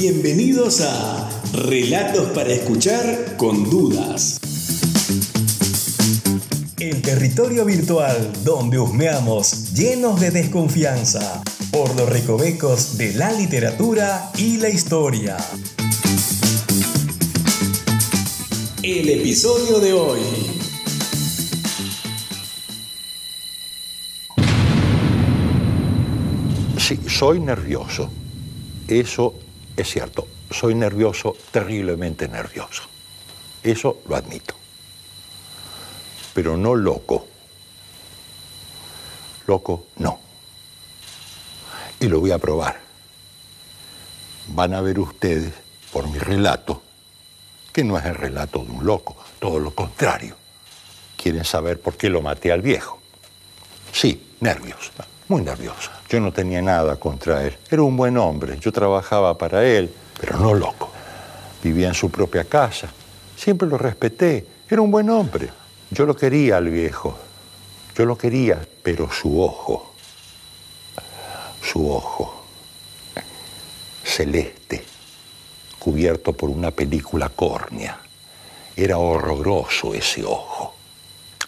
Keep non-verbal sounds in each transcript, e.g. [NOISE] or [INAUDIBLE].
Bienvenidos a Relatos para escuchar con dudas. El territorio virtual donde husmeamos llenos de desconfianza por los recovecos de la literatura y la historia. El episodio de hoy. Sí, soy nervioso. Eso es cierto. Soy nervioso, terriblemente nervioso. Eso lo admito. Pero no loco. Loco, no. Y lo voy a probar. Van a ver ustedes, por mi relato, que no es el relato de un loco, todo lo contrario. Quieren saber por qué lo maté al viejo. Sí, nervios, muy nervioso. Yo no tenía nada contra él. Era un buen hombre, yo trabajaba para él, pero no loco. Vivía en su propia casa. Siempre lo respeté. Era un buen hombre. Yo lo quería al viejo. Yo lo quería, pero su ojo, su ojo, celeste, cubierto por una película córnea. Era horroroso ese ojo.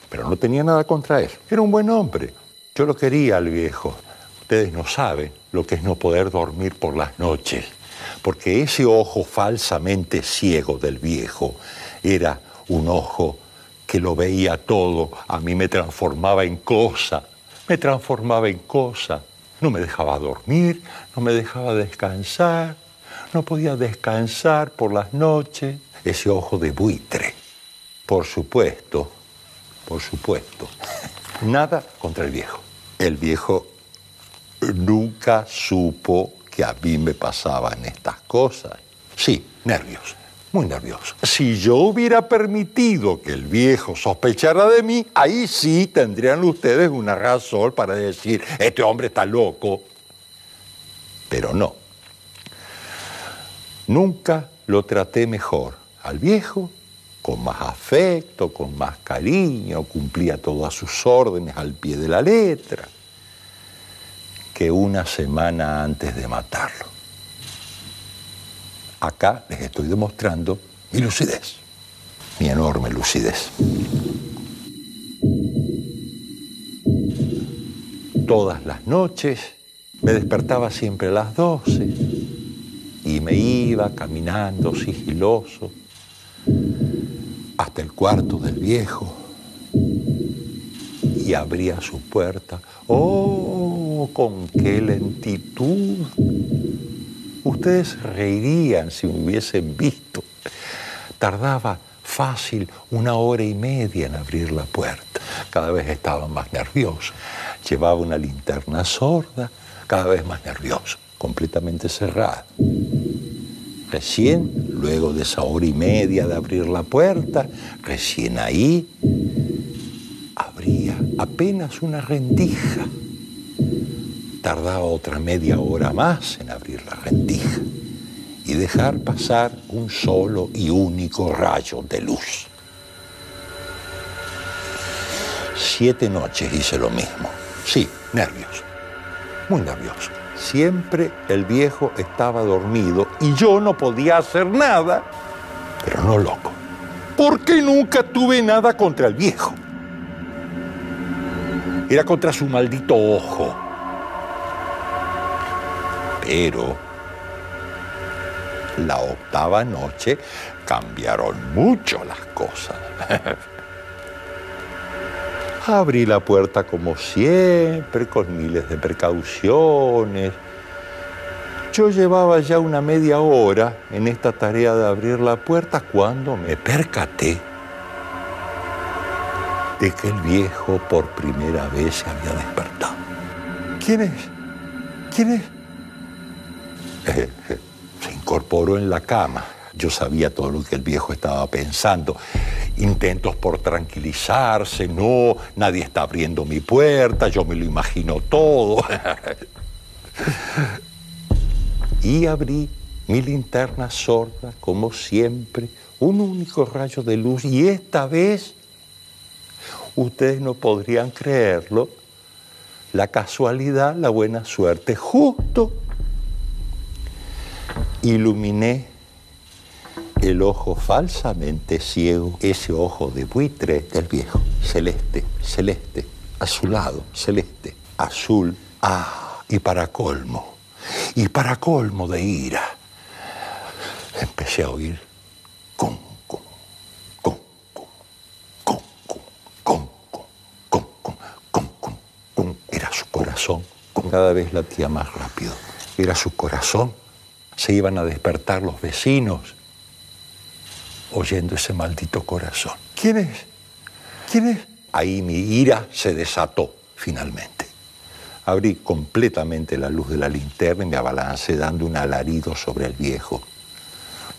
Pero no tenía nada contra él. Era un buen hombre. Yo lo quería al viejo. Ustedes no saben lo que es no poder dormir por las noches, porque ese ojo falsamente ciego del viejo era un ojo que lo veía todo, a mí me transformaba en cosa, me transformaba en cosa. No me dejaba dormir, no me dejaba descansar, no podía descansar por las noches. Ese ojo de buitre. Por supuesto, por supuesto, [LAUGHS] nada contra el viejo. El viejo nunca supo que a mí me pasaban estas cosas. Sí, nervios, muy nervioso. Si yo hubiera permitido que el viejo sospechara de mí, ahí sí tendrían ustedes una razón para decir, este hombre está loco. Pero no. Nunca lo traté mejor al viejo, con más afecto, con más cariño, cumplía todas sus órdenes al pie de la letra que una semana antes de matarlo. Acá les estoy demostrando mi lucidez, mi enorme lucidez. Todas las noches me despertaba siempre a las 12 y me iba caminando sigiloso hasta el cuarto del viejo y abría su puerta. ¡Oh, con qué lentitud! Ustedes reirían si hubiesen visto. Tardaba fácil una hora y media en abrir la puerta. Cada vez estaba más nervioso. Llevaba una linterna sorda, cada vez más nervioso, completamente cerrada. Recién, luego de esa hora y media de abrir la puerta, recién ahí, abría apenas una rendija. Tardaba otra media hora más en abrir la rendija y dejar pasar un solo y único rayo de luz. Siete noches hice lo mismo. Sí, nervioso, muy nervioso. Siempre el viejo estaba dormido y yo no podía hacer nada, pero no loco. Porque nunca tuve nada contra el viejo. Era contra su maldito ojo. Pero la octava noche cambiaron mucho las cosas. [LAUGHS] Abrí la puerta como siempre, con miles de precauciones. Yo llevaba ya una media hora en esta tarea de abrir la puerta cuando me percaté de que el viejo por primera vez se había despertado. ¿Quién es? ¿Quién es? [LAUGHS] Se incorporó en la cama. Yo sabía todo lo que el viejo estaba pensando. Intentos por tranquilizarse, no, nadie está abriendo mi puerta, yo me lo imagino todo. [LAUGHS] y abrí mi linterna sorda, como siempre, un único rayo de luz y esta vez, ustedes no podrían creerlo, la casualidad, la buena suerte, justo iluminé el ojo falsamente ciego, ese ojo de buitre del viejo, celeste, celeste, azulado, celeste, azul, ah, y para colmo, y para colmo de ira, empecé a oír con, con, con, con, con, con, con, con, con, era su corazón, cada vez latía más rápido, era su corazón, se iban a despertar los vecinos oyendo ese maldito corazón. ¿Quién es? ¿Quién es? Ahí mi ira se desató finalmente. Abrí completamente la luz de la linterna y me abalancé dando un alarido sobre el viejo.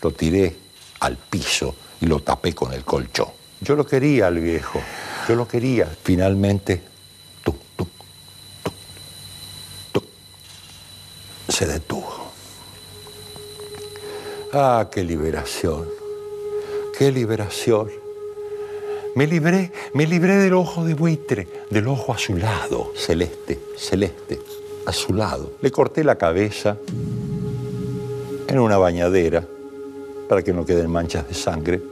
Lo tiré al piso y lo tapé con el colchón. Yo lo quería al viejo, yo lo quería. Finalmente, tú, tú, tú, tú, se detuvo. Ah, qué liberación, qué liberación. Me libré, me libré del ojo de buitre, del ojo azulado, celeste, celeste, azulado. Le corté la cabeza en una bañadera para que no queden manchas de sangre.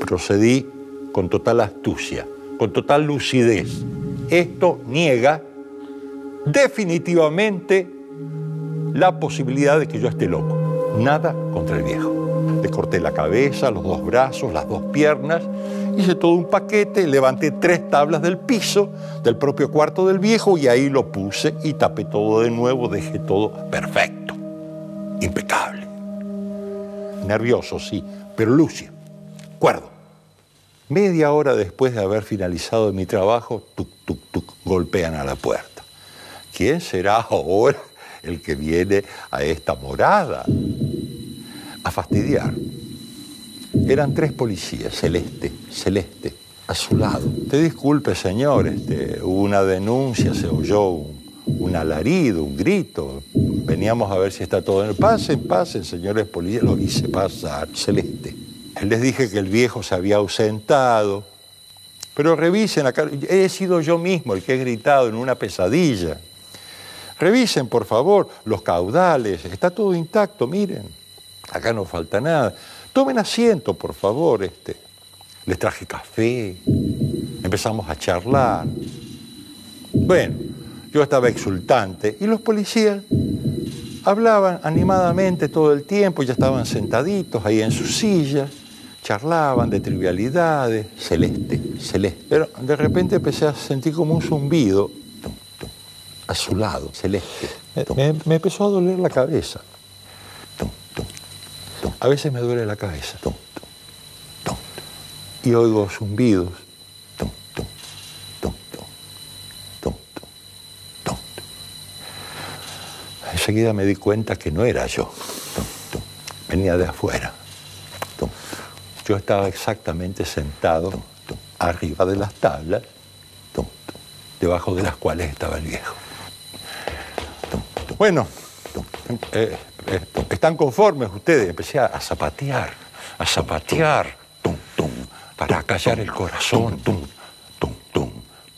Procedí con total astucia, con total lucidez. Esto niega definitivamente la posibilidad de que yo esté loco. Nada contra el viejo. Corté la cabeza, los dos brazos, las dos piernas, hice todo un paquete, levanté tres tablas del piso del propio cuarto del viejo y ahí lo puse y tapé todo de nuevo, dejé todo perfecto, impecable. Nervioso, sí, pero lúcido, cuerdo. Media hora después de haber finalizado mi trabajo, tuc, tuc, tuc, golpean a la puerta. ¿Quién será ahora el que viene a esta morada? Fastidiar. Eran tres policías, celeste, celeste, a su lado. Te disculpe, señor, este, hubo una denuncia, se oyó un, un alarido, un grito. Veníamos a ver si está todo en el pasen, pasen, señores policías, lo hice pasar, celeste. Les dije que el viejo se había ausentado, pero revisen acá, he sido yo mismo el que he gritado en una pesadilla. Revisen, por favor, los caudales, está todo intacto, miren, acá no falta nada. Tomen asiento, por favor, este. Les traje café, empezamos a charlar. Bueno, yo estaba exultante y los policías hablaban animadamente todo el tiempo, ya estaban sentaditos ahí en sus sillas, charlaban de trivialidades, celeste, celeste. Pero de repente empecé a sentir como un zumbido tum, tum, a su lado, celeste. Me, me- me empezó a doler la cabeza. A veces me duele la cabeza. Tum, tum, tum. Y oigo zumbidos. Enseguida me di cuenta que no era yo. Venía de afuera. Yo estaba exactamente sentado arriba de las tablas, debajo de las cuales estaba el viejo. Bueno, eh, ¿están conformes ustedes? Empecé a, zapatear, a zapatear, tum, tum, para callar el corazón, tum, tum, tum,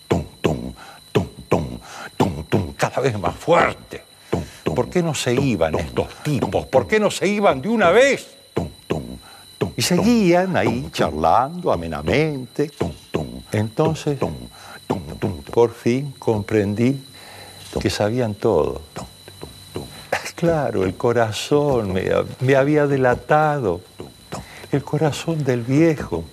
tum, tum, tum, tum, tum, tum, cada vez más fuerte. ¿Por qué no se iban estos tipos? ¿Por qué no se iban de una vez? Y seguían ahí charlando amenamente. Entonces, por fin comprendí que sabían todo. Claro, el corazón me, había delatado. El corazón del viejo.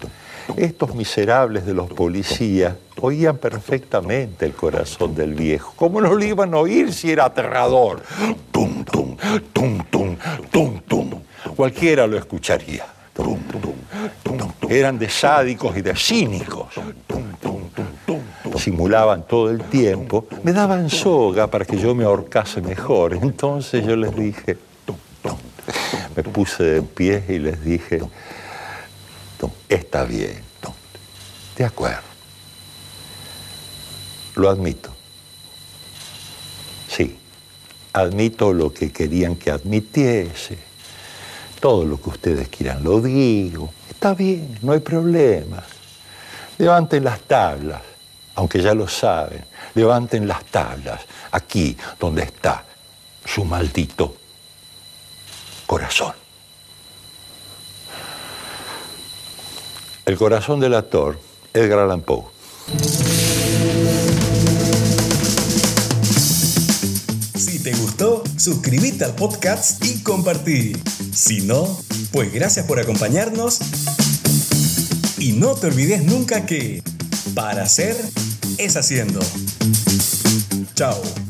Estos miserables de los policías oían perfectamente el corazón del viejo. ¿Cómo no lo iban a oír si era aterrador? Tum, tum, tum, tum, tum, tum. Cualquiera lo escucharía. Tum, tum, tum. Eran de sádicos y de cínicos. Simulaban todo el tiempo. Me daban soga para que yo me ahorcase mejor. Entonces yo les dije, me puse de pie y les dije, está bien, de acuerdo. Lo admito. Sí, admito lo que querían que admitiese. Todo lo que ustedes quieran lo digo. Está bien, no hay problema. Levanten las tablas, aunque ya lo saben. Levanten las tablas, aquí donde está su maldito corazón. El corazón del actor, Edgar Allan Poe. Si te gustó, suscríbete al podcast y compartí. Si no, pues gracias por acompañarnos. Y no te olvides nunca que para hacer es haciendo. Chao.